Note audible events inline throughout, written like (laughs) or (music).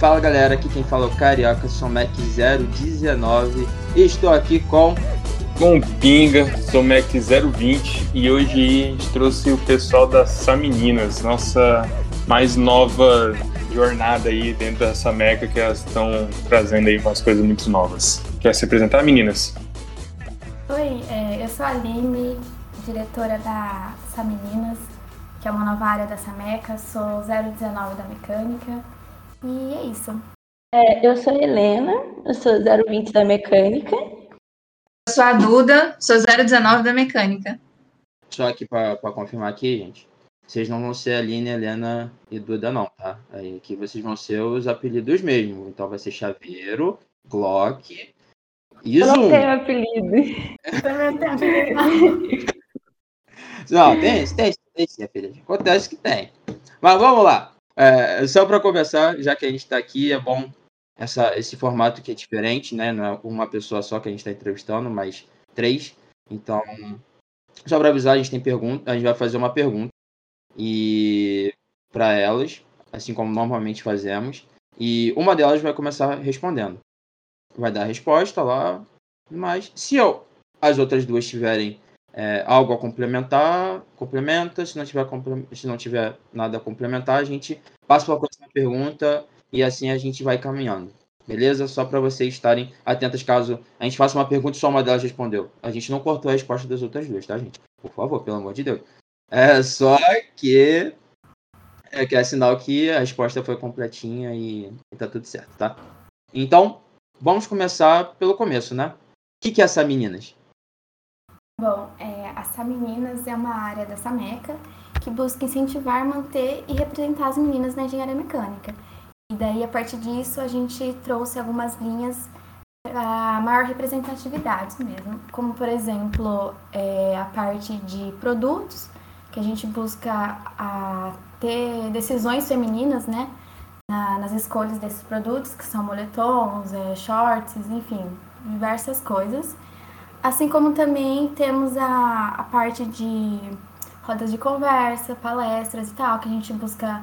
Fala galera, aqui quem fala é o Carioca, sou Mac 019 e estou aqui com. Com o Pinga, sou Mac 020 e hoje a gente trouxe o pessoal das Sameninas, nossa mais nova jornada aí dentro dessa meca que elas estão trazendo aí umas coisas muito novas. Quer se apresentar, meninas? Oi, é, eu sou a Aline, diretora da Sameninas, que é uma nova área da Sameca, sou 019 da mecânica e é isso. É, eu sou a Helena, eu sou 020 da mecânica. Eu sou a Duda, sou 019 da mecânica. Só aqui para confirmar aqui, gente. Vocês não vão ser Aline, Helena e Duda, não, tá? Aí aqui vocês vão ser os apelidos mesmo. Então vai ser Chaveiro, Glock e Zoom. Não tenho apelido. não, tem, tem, tem sim, apelido. Acontece que tem. Mas vamos lá. É, só para começar, já que a gente está aqui, é bom essa, esse formato que é diferente, né? Não é uma pessoa só que a gente está entrevistando, mas três. Então, só para avisar, a gente tem pergunta, a gente vai fazer uma pergunta e para elas, assim como normalmente fazemos, e uma delas vai começar respondendo. Vai dar a resposta lá, mas se eu, as outras duas tiverem é, algo a complementar, complementa. Se não, tiver, se não tiver nada a complementar, a gente passa para a próxima pergunta e assim a gente vai caminhando. Beleza? Só para vocês estarem atentos caso a gente faça uma pergunta e só uma delas respondeu. A gente não cortou a resposta das outras duas, tá, gente? Por favor, pelo amor de Deus. É só que é que é sinal que a resposta foi completinha e, e tá tudo certo, tá? Então, vamos começar pelo começo, né? O que, que é essa meninas? Bom, é, a é uma área da Sameca que busca incentivar, manter e representar as meninas na engenharia mecânica. E daí, a partir disso, a gente trouxe algumas linhas para maior representatividade mesmo, como, por exemplo, é, a parte de produtos, que a gente busca a, ter decisões femininas, né, na, nas escolhas desses produtos, que são moletons, é, shorts, enfim, diversas coisas. Assim como também temos a, a parte de rodas de conversa, palestras e tal, que a gente busca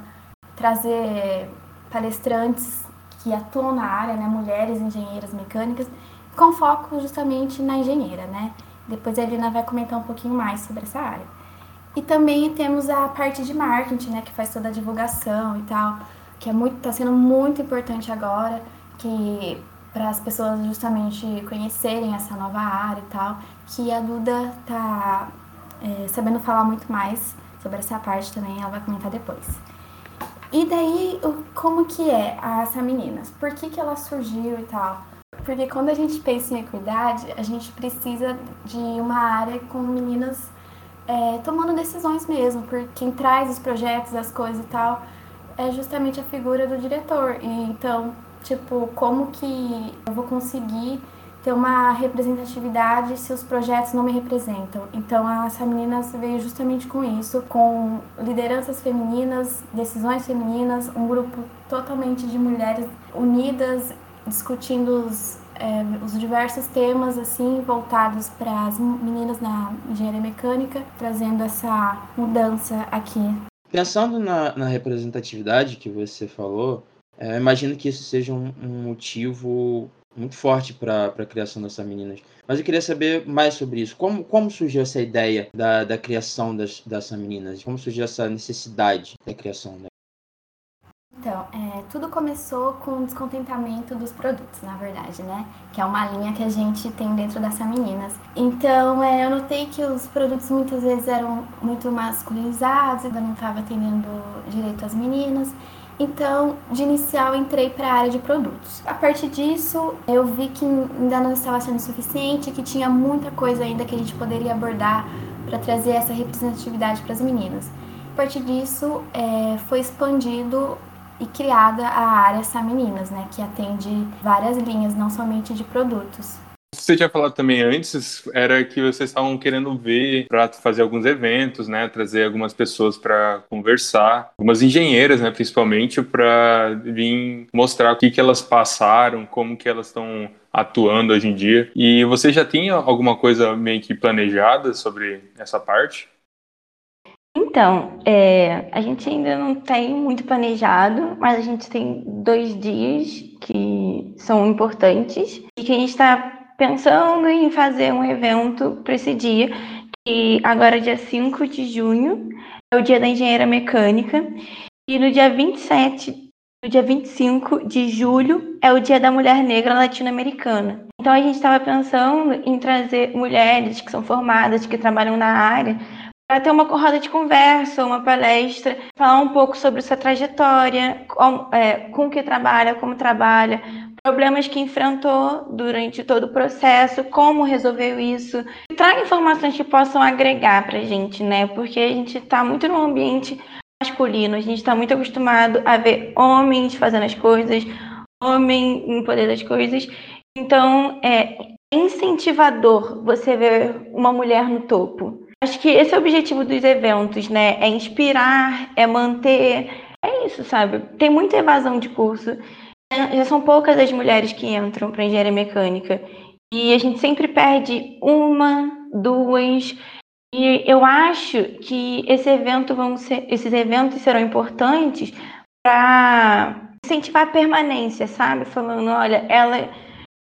trazer palestrantes que atuam na área, né, mulheres engenheiras mecânicas, com foco justamente na engenheira, né? Depois a Helena vai comentar um pouquinho mais sobre essa área. E também temos a parte de marketing, né, que faz toda a divulgação e tal, que é muito, tá sendo muito importante agora, que para as pessoas justamente conhecerem essa nova área e tal, que a Duda tá é, sabendo falar muito mais sobre essa parte também, ela vai comentar depois. E daí, como que é essa meninas? Por que, que ela surgiu e tal? Porque quando a gente pensa em equidade, a gente precisa de uma área com meninas é, tomando decisões mesmo, porque quem traz os projetos, as coisas e tal, é justamente a figura do diretor. E então, tipo, como que eu vou conseguir ter uma representatividade se os projetos não me representam. Então, essa menina veio justamente com isso, com lideranças femininas, decisões femininas, um grupo totalmente de mulheres unidas, discutindo os, é, os diversos temas, assim, voltados para as meninas na engenharia mecânica, trazendo essa mudança aqui. Pensando na, na representatividade que você falou, é, imagino que isso seja um, um motivo muito forte para a criação dessas meninas. Mas eu queria saber mais sobre isso. Como, como surgiu essa ideia da, da criação das, dessas meninas? Como surgiu essa necessidade da criação? Então, é, tudo começou com o descontentamento dos produtos, na verdade, né? Que é uma linha que a gente tem dentro dessa meninas. Então, é, eu notei que os produtos muitas vezes eram muito masculinizados, ainda não estava atendendo direito às meninas. Então, de inicial, entrei para a área de produtos. A partir disso, eu vi que ainda não estava sendo suficiente, que tinha muita coisa ainda que a gente poderia abordar para trazer essa representatividade para as meninas. A partir disso, é, foi expandido e criada a área Meninas, né, que atende várias linhas, não somente de produtos você tinha falado também antes era que vocês estavam querendo ver para fazer alguns eventos, né, trazer algumas pessoas para conversar, algumas engenheiras, né, principalmente para vir mostrar o que que elas passaram, como que elas estão atuando hoje em dia. E você já tinha alguma coisa meio que planejada sobre essa parte? Então, é, a gente ainda não tem muito planejado, mas a gente tem dois dias que são importantes e que a gente está pensando em fazer um evento para esse dia, que agora, dia 5 de junho, é o dia da engenheira mecânica, e no dia 27, no dia 25 de julho, é o dia da mulher negra latino-americana. Então a gente estava pensando em trazer mulheres que são formadas, que trabalham na área, para ter uma roda de conversa, uma palestra, falar um pouco sobre sua trajetória, com, é, com que trabalha, como trabalha, problemas que enfrentou durante todo o processo, como resolveu isso. E traga informações que possam agregar para a gente, né? Porque a gente está muito num ambiente masculino, a gente está muito acostumado a ver homens fazendo as coisas, homem em poder das coisas. Então, é incentivador você ver uma mulher no topo. Acho que esse é o objetivo dos eventos, né? É inspirar, é manter. É isso, sabe? Tem muita evasão de curso. Já são poucas as mulheres que entram para engenharia mecânica. E a gente sempre perde uma, duas. E eu acho que esse evento vão ser, esses eventos serão importantes para incentivar a permanência, sabe? Falando, olha, ela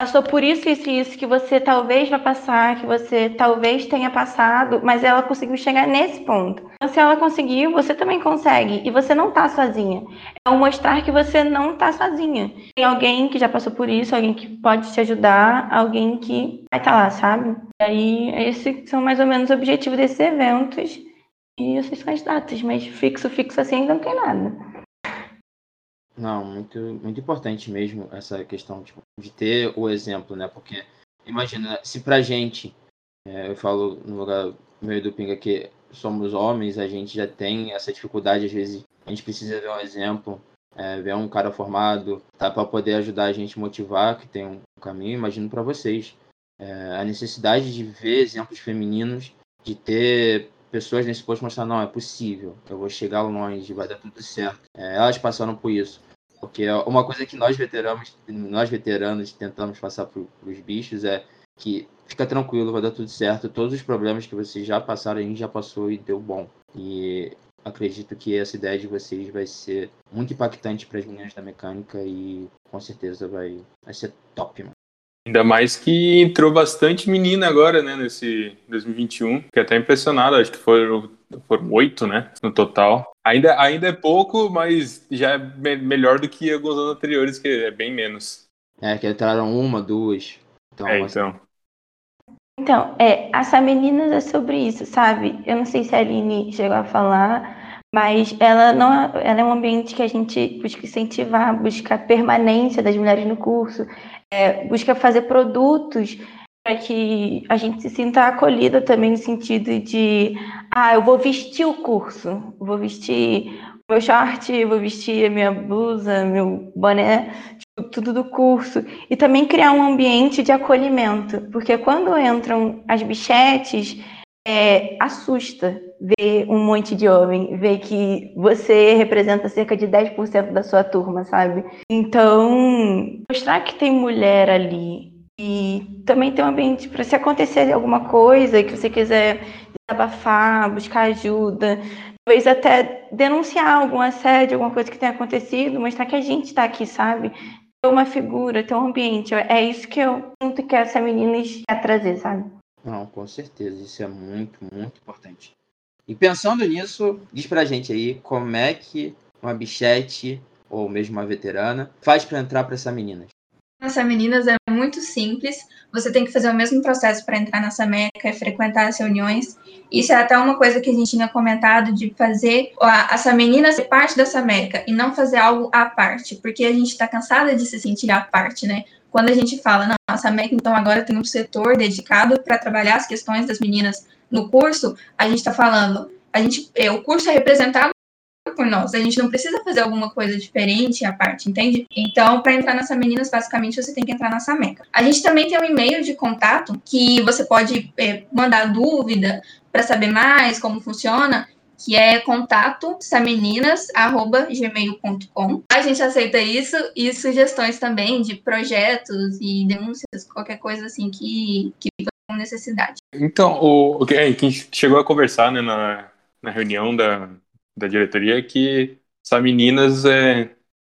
passou por isso, isso e isso que você talvez vá passar, que você talvez tenha passado, mas ela conseguiu chegar nesse ponto. Então, se ela conseguiu, você também consegue. E você não tá sozinha. É o mostrar que você não tá sozinha. Tem alguém que já passou por isso, alguém que pode te ajudar, alguém que vai estar tá lá, sabe? E aí, esses são mais ou menos os objetivos desses eventos. E as datas, mas fixo, fixo assim ainda não tem nada. Não, muito, muito importante mesmo essa questão tipo, de ter o exemplo, né? Porque imagina, se pra gente, é, eu falo no lugar meio do Pinga que somos homens, a gente já tem essa dificuldade, às vezes a gente precisa ver um exemplo, é, ver um cara formado, tá? Para poder ajudar a gente motivar, que tem um caminho, imagino para vocês. É, a necessidade de ver exemplos femininos, de ter pessoas nesse posto mostrar, não, é possível, eu vou chegar longe, vai dar tudo certo. É, elas passaram por isso. Porque uma coisa que nós veteranos, nós veteranos tentamos passar para os bichos é que fica tranquilo, vai dar tudo certo. Todos os problemas que vocês já passaram, a gente já passou e deu bom. E acredito que essa ideia de vocês vai ser muito impactante para as meninas da mecânica e com certeza vai, vai ser top, mano. Ainda mais que entrou bastante menina agora, né, nesse 2021. Fiquei até impressionado, acho que foram, foram oito, né, no total. Ainda, ainda é pouco, mas já é me melhor do que alguns anos anteriores, que é bem menos. É, que entraram uma, duas. Então, é, então. Então, é, essa meninas é sobre isso, sabe? Eu não sei se a Aline chegou a falar, mas ela não ela é um ambiente que a gente busca incentivar, busca permanência das mulheres no curso, é, busca fazer produtos para que a gente se sinta acolhida também no sentido de, ah, eu vou vestir o curso, vou vestir meu short, vou vestir a minha blusa, meu boné, tipo, tudo do curso. E também criar um ambiente de acolhimento, porque quando entram as bichetes, é, assusta ver um monte de homem, ver que você representa cerca de 10% da sua turma, sabe? Então, mostrar que tem mulher ali e também ter um ambiente para se acontecer alguma coisa que você quiser desabafar, buscar ajuda, talvez até denunciar algum assédio, alguma coisa que tenha acontecido, mostrar que a gente está aqui, sabe? Ter uma figura, ter um ambiente. É isso que eu sinto que essa menina quer trazer, sabe? Não, com certeza, isso é muito, muito importante. E pensando nisso, diz pra gente aí como é que uma bichete ou mesmo uma veterana faz para entrar para essa menina. Essa meninas é muito simples. Você tem que fazer o mesmo processo para entrar nessa meca, é frequentar as reuniões. Isso é até uma coisa que a gente tinha comentado de fazer essa menina ser parte dessa meca e não fazer algo à parte, porque a gente está cansada de se sentir à parte, né? Quando a gente fala, nossa MEC, então, agora tem um setor dedicado para trabalhar as questões das meninas no curso, a gente está falando, a gente, é, o curso é representado por nós, a gente não precisa fazer alguma coisa diferente à parte, entende? Então, para entrar nessa Meninas, basicamente, você tem que entrar nessa MECA. A gente também tem um e-mail de contato que você pode é, mandar dúvida para saber mais como funciona, que é contato sameninas@gmail.com. A gente aceita isso e sugestões também de projetos e denúncias, qualquer coisa assim que, que com necessidade. Então, o, o que a gente chegou a conversar né, na, na reunião da, da diretoria que essa meninas é.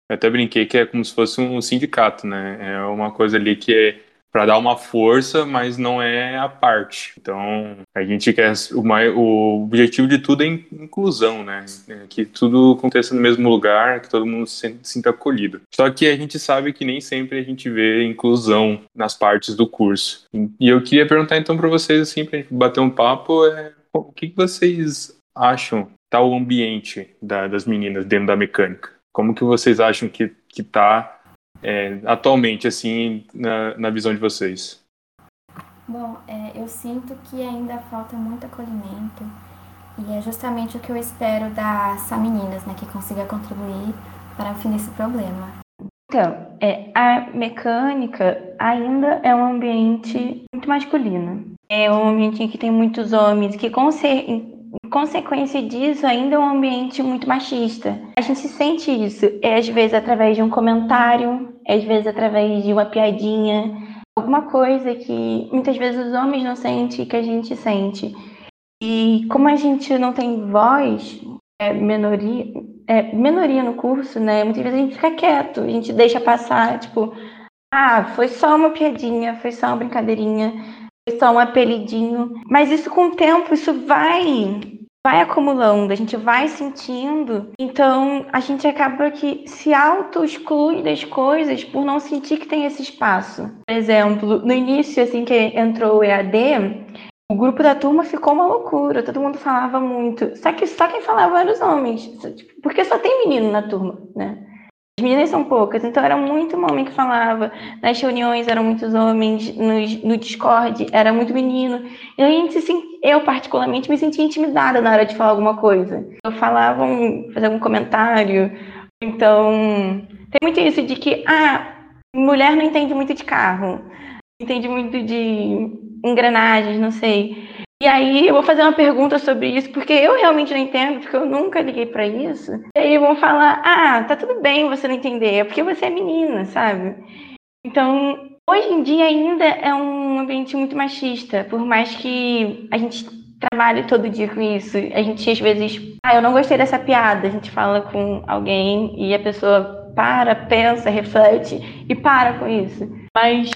Eu até brinquei que é como se fosse um sindicato, né? É uma coisa ali que é para dar uma força, mas não é a parte. Então, a gente quer o, mais, o objetivo de tudo é inclusão, né? É que tudo aconteça no mesmo lugar, que todo mundo se sinta acolhido. Só que a gente sabe que nem sempre a gente vê inclusão nas partes do curso. E eu queria perguntar então para vocês assim, para bater um papo, é, o que vocês acham tá o ambiente da, das meninas dentro da mecânica? Como que vocês acham que que tá é, atualmente, assim, na, na visão de vocês? Bom, é, eu sinto que ainda falta muito acolhimento e é justamente o que eu espero das meninas, né, que consiga contribuir para o fim desse problema. Então, é, a mecânica ainda é um ambiente muito masculino. É um ambiente em que tem muitos homens que, com, ser, consequência disso, ainda é um ambiente muito machista. A gente sente isso, é, às vezes através de um comentário, é, às vezes através de uma piadinha, alguma coisa que muitas vezes os homens não sentem que a gente sente. E como a gente não tem voz, é minoria, é minoria no curso, né? Muitas vezes a gente fica quieto, a gente deixa passar, tipo, ah, foi só uma piadinha, foi só uma brincadeirinha só um apelidinho. Mas isso com o tempo, isso vai vai acumulando, a gente vai sentindo, então a gente acaba que se auto-exclui das coisas por não sentir que tem esse espaço. Por exemplo, no início, assim que entrou o EAD, o grupo da turma ficou uma loucura, todo mundo falava muito. Só que só quem falava eram os homens, porque só tem menino na turma, né? As meninas são poucas, então era muito homem que falava. Nas reuniões eram muitos homens, no, no Discord era muito menino. E se, eu, particularmente, me sentia intimidada na hora de falar alguma coisa. Eu falava, um, fazer algum comentário. Então, tem muito isso de que, ah, mulher não entende muito de carro, entende muito de engrenagens, não sei. E aí eu vou fazer uma pergunta sobre isso, porque eu realmente não entendo, porque eu nunca liguei para isso. E aí vão falar: "Ah, tá tudo bem você não entender, é porque você é menina", sabe? Então, hoje em dia ainda é um ambiente muito machista, por mais que a gente trabalhe todo dia com isso. A gente às vezes, ah, eu não gostei dessa piada, a gente fala com alguém e a pessoa para, pensa, reflete e para com isso. Mas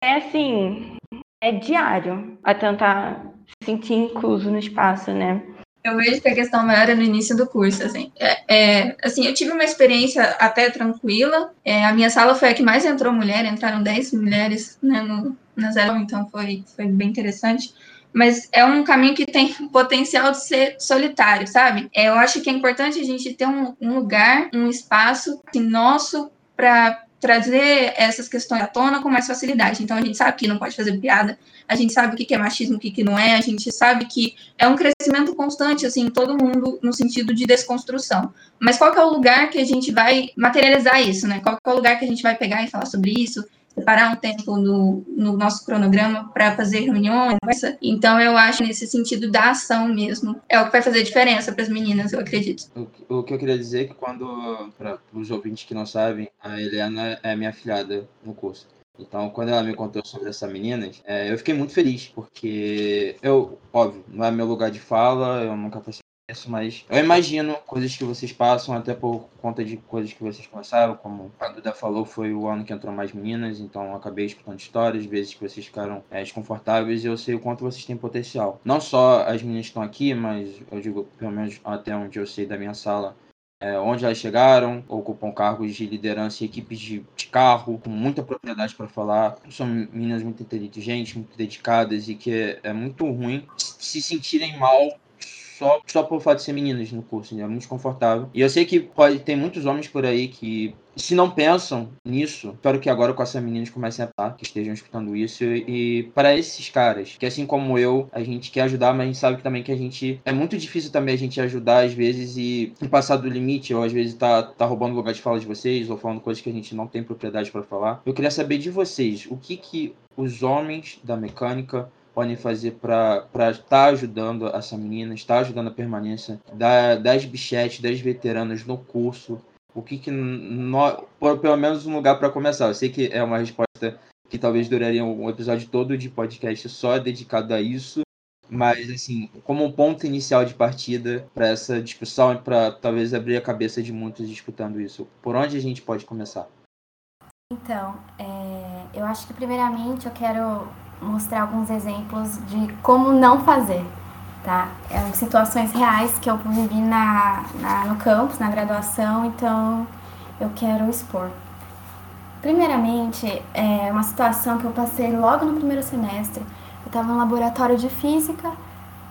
é assim, é diário a tentar se sentir incluso no espaço, né? Eu vejo que a questão maior é no início do curso, assim. É, é, assim, eu tive uma experiência até tranquila. É, a minha sala foi a que mais entrou mulher, entraram 10 mulheres né, no, na zero, então foi, foi bem interessante. Mas é um caminho que tem (laughs) potencial de ser solitário, sabe? É, eu acho que é importante a gente ter um, um lugar, um espaço nosso para trazer essas questões à tona com mais facilidade. Então, a gente sabe que não pode fazer piada, a gente sabe o que é machismo, o que não é, a gente sabe que é um crescimento constante, assim, todo mundo no sentido de desconstrução. Mas qual é o lugar que a gente vai materializar isso, né? Qual é o lugar que a gente vai pegar e falar sobre isso? Separar um tempo no, no nosso cronograma para fazer reuniões. Então, eu acho nesse sentido da ação mesmo. É o que vai fazer diferença para as meninas, eu acredito. O, o, que eu queria dizer é que quando, para os ouvintes que não sabem, a Helena é minha afilhada no curso. Então, quando ela me contou sobre essa menina, é, eu fiquei muito feliz, porque eu, óbvio, não é meu lugar de fala, eu nunca passei isso, mas eu imagino coisas que vocês passam, até por conta de coisas que vocês passaram, como a Duda falou, foi o ano que entrou mais meninas, então eu acabei escutando histórias, vezes que vocês ficaram é, desconfortáveis, e eu sei o quanto vocês têm potencial. Não só as meninas que estão aqui, mas eu digo, pelo menos até onde eu sei da minha sala, é, onde elas chegaram, ocupam cargos de liderança em equipes de, de carro, com muita propriedade para falar. São meninas muito inteligentes, muito dedicadas e que é, é muito ruim se sentirem mal só, só por fato de ser meninas no curso, né? é muito confortável. E eu sei que pode tem muitos homens por aí que se não pensam nisso, espero que agora com essas meninas comecem a estar, que estejam escutando isso. E para esses caras, que assim como eu, a gente quer ajudar, mas a gente sabe que também que a gente. É muito difícil também a gente ajudar às vezes e, e passar do limite, ou às vezes tá, tá roubando lugar de fala de vocês, ou falando coisas que a gente não tem propriedade para falar. Eu queria saber de vocês, o que que os homens da mecânica podem fazer para estar tá ajudando essa menina, estar ajudando a permanência da, das bichetes, das veteranas no curso? O que que, no, pelo menos um lugar para começar. Eu sei que é uma resposta que talvez duraria um episódio todo de podcast só dedicado a isso, mas assim, como um ponto inicial de partida para essa discussão e para talvez abrir a cabeça de muitos disputando isso, por onde a gente pode começar? Então, é, eu acho que primeiramente eu quero mostrar alguns exemplos de como não fazer, tá? É, situações reais que eu vivi na, na, no campus, na graduação, então eu quero expor. Primeiramente, é uma situação que eu passei logo no primeiro semestre. Eu estava no laboratório de física,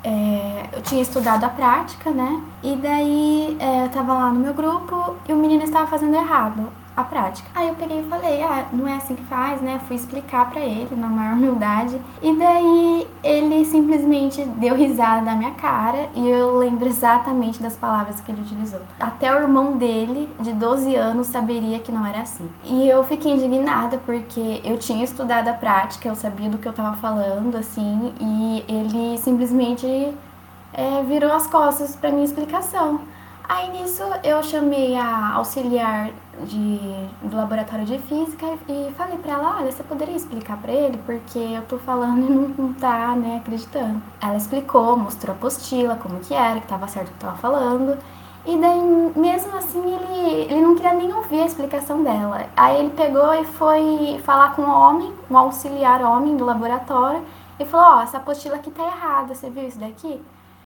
é, eu tinha estudado a prática, né? E daí é, eu estava lá no meu grupo e o menino estava fazendo errado a prática. Aí eu peguei e falei, ah, não é assim que faz, né? Fui explicar para ele na maior humildade. E daí ele simplesmente deu risada na minha cara e eu lembro exatamente das palavras que ele utilizou. Até o irmão dele, de 12 anos, saberia que não era assim. E eu fiquei indignada porque eu tinha estudado a prática, eu sabia do que eu tava falando, assim, e ele simplesmente é, virou as costas para minha explicação. Aí nisso eu chamei a auxiliar de, do laboratório de física e falei para ela, olha, você poderia explicar para ele porque eu tô falando e não, não tá, né, acreditando. Ela explicou, mostrou a apostila, como que era, que tava certo o que tava falando. E daí, mesmo assim, ele, ele não queria nem ouvir a explicação dela. Aí ele pegou e foi falar com um homem, um auxiliar homem do laboratório, e falou, ó, oh, essa apostila aqui tá errada, você viu isso daqui?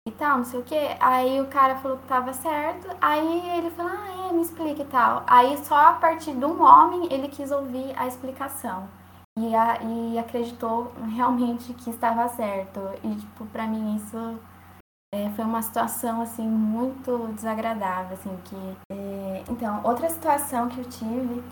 E tal, não sei o que. Aí o cara falou que tava certo. Aí ele falou, ah, é, me explica e tal. Aí só a partir de um homem ele quis ouvir a explicação. E, a, e acreditou realmente que estava certo. E, tipo, pra mim isso é, foi uma situação, assim, muito desagradável, assim, que... É... Então, outra situação que eu tive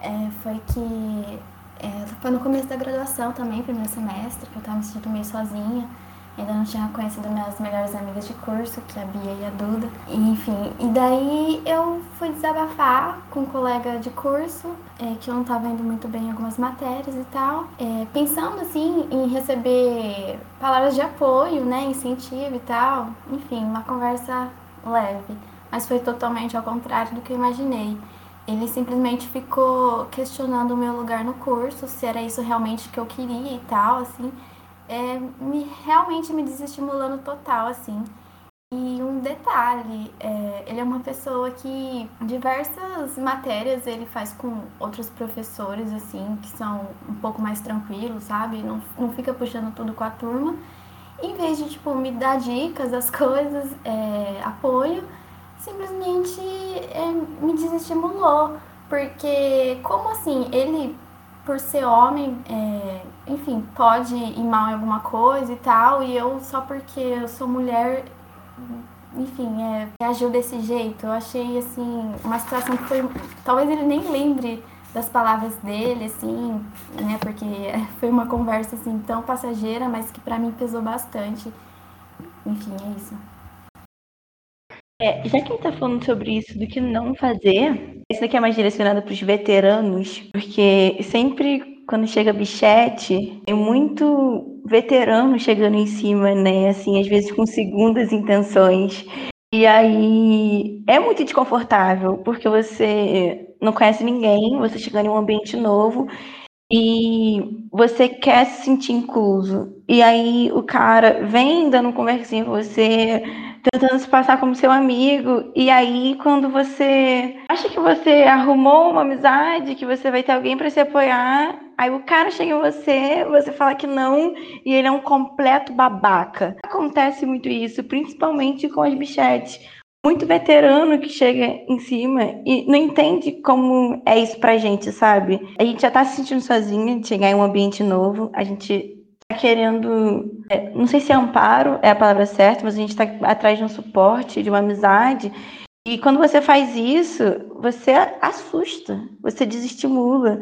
é, foi que... É, foi no começo da graduação também, primeiro semestre, que eu tava me sentindo meio sozinha. Ainda não tinha conhecido minhas melhores amigas de curso, que é a Bia e a Duda. E, enfim, e daí eu fui desabafar com um colega de curso, é, que eu não estava indo muito bem em algumas matérias e tal. É, pensando, assim, em receber palavras de apoio, né, incentivo e tal. Enfim, uma conversa leve. Mas foi totalmente ao contrário do que eu imaginei. Ele simplesmente ficou questionando o meu lugar no curso, se era isso realmente que eu queria e tal, assim é, me, realmente me desestimulando total, assim. E um detalhe, é, ele é uma pessoa que diversas matérias ele faz com outros professores, assim, que são um pouco mais tranquilos, sabe? Não, não fica puxando tudo com a turma. Em vez de, tipo, me dar dicas das (laughs) coisas, é, apoio, simplesmente é, me desestimulou. Porque, como assim, ele por ser homem, é, enfim, pode ir mal em alguma coisa e tal, e eu só porque eu sou mulher, enfim, é, reagiu desse jeito. Eu achei, assim, uma situação que foi. Talvez ele nem lembre das palavras dele, assim, né, porque (laughs) foi uma conversa, assim, tão passageira, mas que para mim pesou bastante. Enfim, é isso. É, já que a gente tá falando sobre isso, do que não fazer, isso daqui é mais direcionado para os veteranos, porque sempre quando chega bichete, tem muito veterano chegando em cima, né? Assim, às vezes com segundas intenções. E aí é muito desconfortável, porque você não conhece ninguém, você chega em um ambiente novo e você quer se sentir incluso. E aí o cara vem dando conversinha com você, tentando se passar como seu amigo. E aí, quando você acha que você arrumou uma amizade, que você vai ter alguém para se apoiar, aí o cara chega em você, você fala que não, e ele é um completo babaca. Acontece muito isso, principalmente com as bichetes. Muito veterano que chega em cima e não entende como é isso pra gente, sabe? A gente já tá se sentindo sozinha de chegar em um ambiente novo, a gente querendo, é, não sei se é amparo é a palavra certa, mas a gente está atrás de um suporte, de uma amizade. E quando você faz isso, você assusta, você desestimula,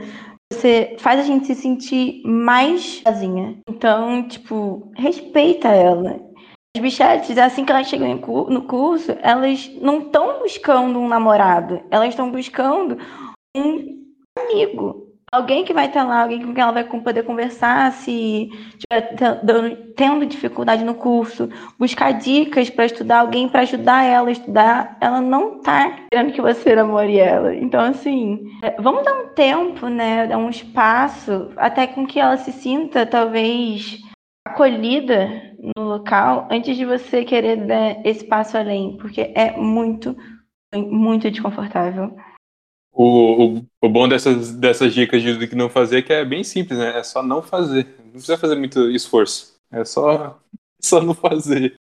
você faz a gente se sentir mais sozinha. Então, tipo, respeita ela. As bichetes, assim que elas chegam no curso, elas não estão buscando um namorado, elas estão buscando um amigo, alguém que vai estar lá, alguém com quem ela vai poder conversar se estiver tendo dificuldade no curso, buscar dicas para estudar, alguém para ajudar ela a estudar. Ela não está querendo que você namore ela. Então, assim, é, vamos dar um tempo, né? Dar um espaço até com que ela se sinta, talvez, acolhida no local antes de você querer dar esse passo além, porque é muito, muito desconfortável. O, o, o bom dessas, dessas dicas de que não fazer é que é bem simples, né? É só não fazer. Não precisa fazer muito esforço. É só, (laughs) só não fazer.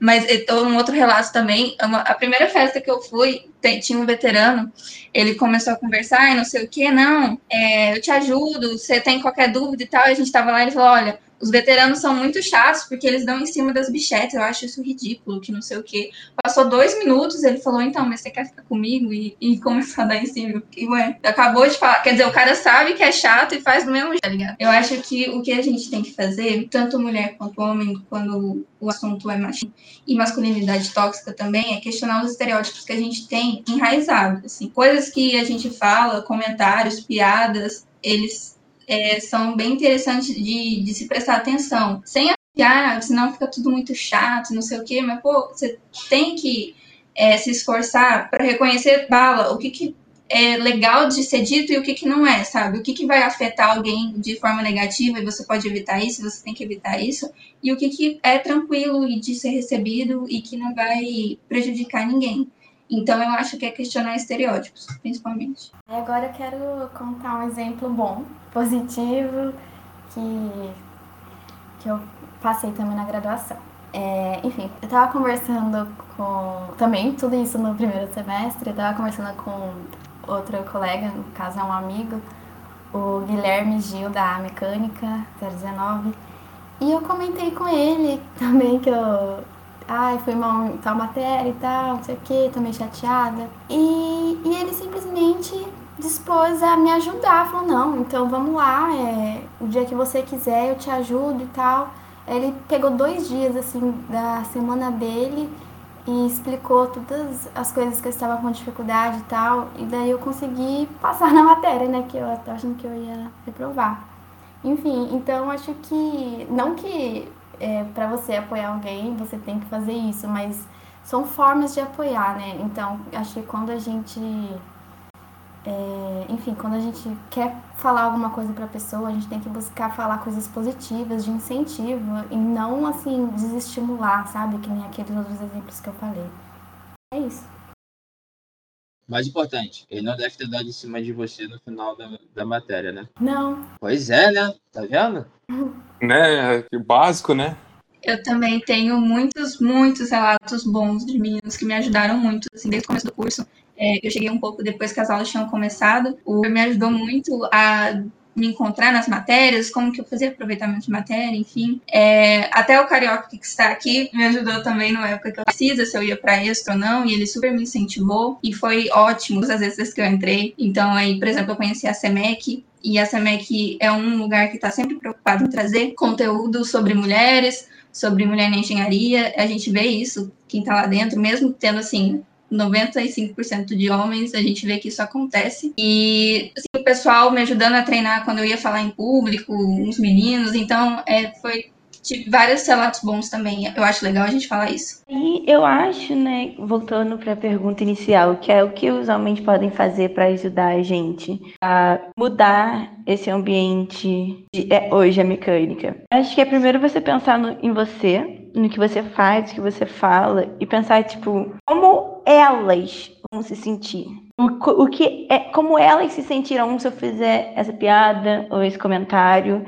Mas um outro relato também, a primeira festa que eu fui, tinha um veterano, ele começou a conversar e não sei o que, não, é, eu te ajudo, você tem qualquer dúvida e tal, e a gente tava lá e ele falou, olha, os veteranos são muito chatos porque eles dão em cima das bichetes. Eu acho isso ridículo, que não sei o quê. Passou dois minutos, ele falou, então, mas você quer ficar comigo? E, e (laughs) começou a dar em cima. E, ué, acabou de falar. Quer dizer, o cara sabe que é chato e faz do mesmo jeito, tá ligado? Eu acho que o que a gente tem que fazer, tanto mulher quanto homem, quando o assunto é machismo e masculinidade tóxica também, é questionar os estereótipos que a gente tem enraizados. Assim. Coisas que a gente fala, comentários, piadas, eles é, são bem interessantes de, de se prestar atenção. Sem ah, senão fica tudo muito chato, não sei o quê, mas, pô, você tem que é, se esforçar para reconhecer, bala, o que, que é legal de ser dito e o que, que não é, sabe? O que, que vai afetar alguém de forma negativa e você pode evitar isso, você tem que evitar isso, e o que, que é tranquilo e de ser recebido e que não vai prejudicar ninguém. Então, eu acho que é questionar estereótipos, principalmente. Agora eu quero contar um exemplo bom, positivo, que, que eu passei também na graduação. É, enfim, eu estava conversando com. Também, tudo isso no primeiro semestre, eu estava conversando com outro colega, no caso é um amigo, o Guilherme Gil, da Mecânica 019. E eu comentei com ele (laughs) também que eu ai, foi mal tal matéria e tal, não sei o que, tô meio chateada. E, e ele simplesmente dispôs a me ajudar, falou, não, então vamos lá, é, o dia que você quiser eu te ajudo e tal. Ele pegou dois dias, assim, da semana dele e explicou todas as coisas que eu estava com dificuldade e tal, e daí eu consegui passar (laughs) na matéria, né, que eu estava achando que eu ia reprovar. Enfim, então acho que, não que é, para você apoiar alguém, você tem que fazer isso, mas são formas de apoiar, né? Então, acho que quando a gente. É, enfim, quando a gente quer falar alguma coisa para a pessoa, a gente tem que buscar falar coisas positivas, de incentivo, e não, assim, desestimular, sabe? Que nem aqueles outros exemplos que eu falei. É isso. Mais importante, ele não deve ter dado em cima de você no final da, da matéria, né? Não. Pois é, né? Tá vendo? Né? Básico, né? Eu também tenho muitos, muitos relatos bons de meninos que me ajudaram muito, assim, desde o começo do curso. É, eu cheguei um pouco depois que as aulas tinham começado. O me ajudou muito a me encontrar nas matérias, como que eu fazia aproveitamento de matéria, enfim. É, até o Carioca que está aqui me ajudou também na época que eu precisa, se eu ia para extra ou não, e ele super me incentivou, e foi ótimo as vezes que eu entrei. Então, aí, por exemplo, eu conheci a SEMEC, e a SEMEC é um lugar que está sempre preocupado em trazer conteúdo sobre mulheres, sobre mulher na engenharia. A gente vê isso, quem está lá dentro, mesmo tendo, assim, 95% de homens, a gente vê que isso acontece. E assim, o pessoal me ajudando a treinar quando eu ia falar em público, uns meninos, então é, foi tive vários relatos bons também. Eu acho legal a gente falar isso. E eu acho, né, voltando para a pergunta inicial, que é o que os homens podem fazer para ajudar a gente a mudar esse ambiente de é, hoje a mecânica. Acho que é primeiro você pensar no, em você, no que você faz, o que você fala e pensar tipo como elas vão se sentir. O, o que é como elas se sentirão se eu fizer essa piada ou esse comentário.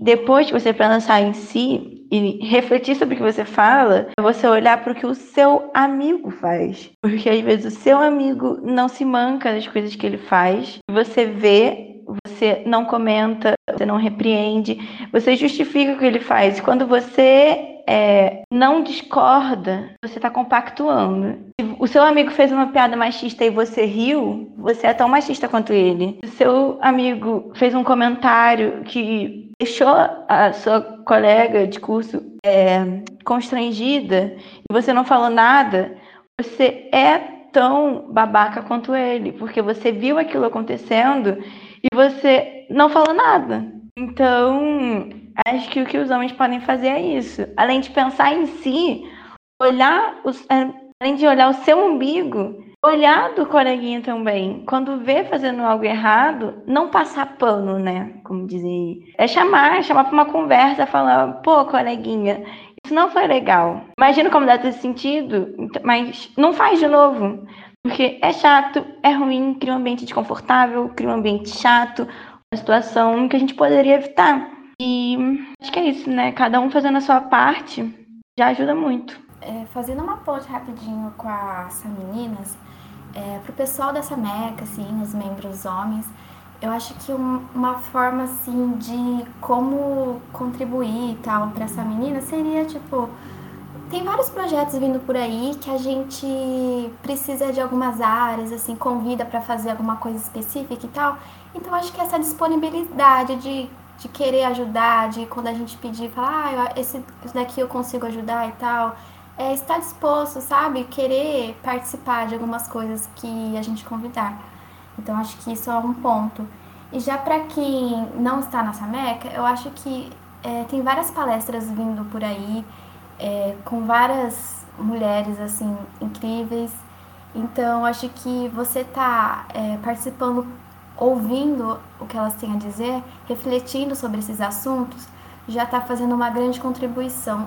Depois que você pensar em si e refletir sobre o que você fala, é você olhar para o que o seu amigo faz. Porque às vezes o seu amigo não se manca das coisas que ele faz. Você vê, você não comenta, você não repreende, você justifica o que ele faz. Quando você é, não discorda, você está compactuando. Se o seu amigo fez uma piada machista e você riu, você é tão machista quanto ele. Se o seu amigo fez um comentário que deixou a sua colega de curso é, constrangida e você não falou nada, você é tão babaca quanto ele, porque você viu aquilo acontecendo e você não falou nada. Então, acho que o que os homens podem fazer é isso. Além de pensar em si, olhar os, é, além de olhar o seu umbigo, olhar do coleguinha também. Quando vê fazendo algo errado, não passar pano, né? Como dizem. É chamar, chamar para uma conversa, falar, pô, coleguinha, Isso não foi legal. Imagino como deve ter sentido, mas não faz de novo. Porque é chato, é ruim, cria um ambiente desconfortável, cria um ambiente chato, uma situação que a gente poderia evitar. E acho que é isso, né? Cada um fazendo a sua parte já ajuda muito. É, fazendo uma ponte rapidinho com as meninas, é, pro pessoal dessa meca, assim, os membros homens, eu acho que um, uma forma, assim, de como contribuir e tal para essa menina seria, tipo, tem vários projetos vindo por aí que a gente precisa de algumas áreas, assim, convida para fazer alguma coisa específica e tal. Então acho que essa disponibilidade de, de querer ajudar, de quando a gente pedir, falar, ah, esse, daqui eu consigo ajudar e tal, é estar disposto, sabe? Querer participar de algumas coisas que a gente convidar. Então acho que isso é um ponto. E já para quem não está nessa meca, eu acho que é, tem várias palestras vindo por aí é, com várias mulheres assim incríveis. Então acho que você está é, participando, ouvindo o que elas têm a dizer, refletindo sobre esses assuntos, já está fazendo uma grande contribuição.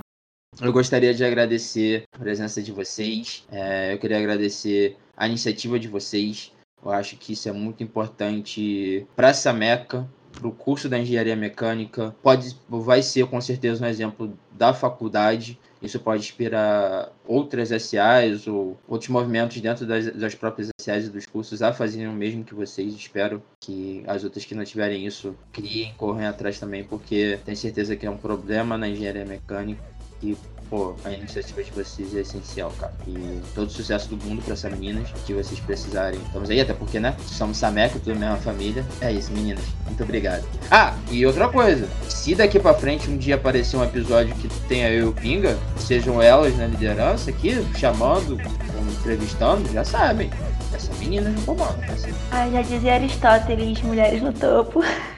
Eu gostaria de agradecer a presença de vocês. É, eu queria agradecer a iniciativa de vocês. Eu acho que isso é muito importante para essa meca, para o curso da engenharia mecânica. Pode, vai ser com certeza um exemplo da faculdade. Isso pode inspirar outras SAs ou outros movimentos dentro das, das próprias SAs e dos cursos a fazerem o mesmo que vocês. Espero que as outras que não tiverem isso criem, correm atrás também, porque tenho certeza que é um problema na engenharia mecânica e pô, a iniciativa de vocês é essencial, cara. E todo sucesso do mundo para essas meninas que vocês precisarem. Estamos aí, até porque, né? Somos Sameco, tudo mesma família. É isso, meninas. Muito obrigado. Ah, e outra coisa. Se daqui para frente um dia aparecer um episódio que tenha eu e o Pinga, sejam elas na liderança aqui, chamando, entrevistando, já sabem. Essa menina no comando. Assim. Ah, já dizia Aristóteles, mulheres no topo. (laughs)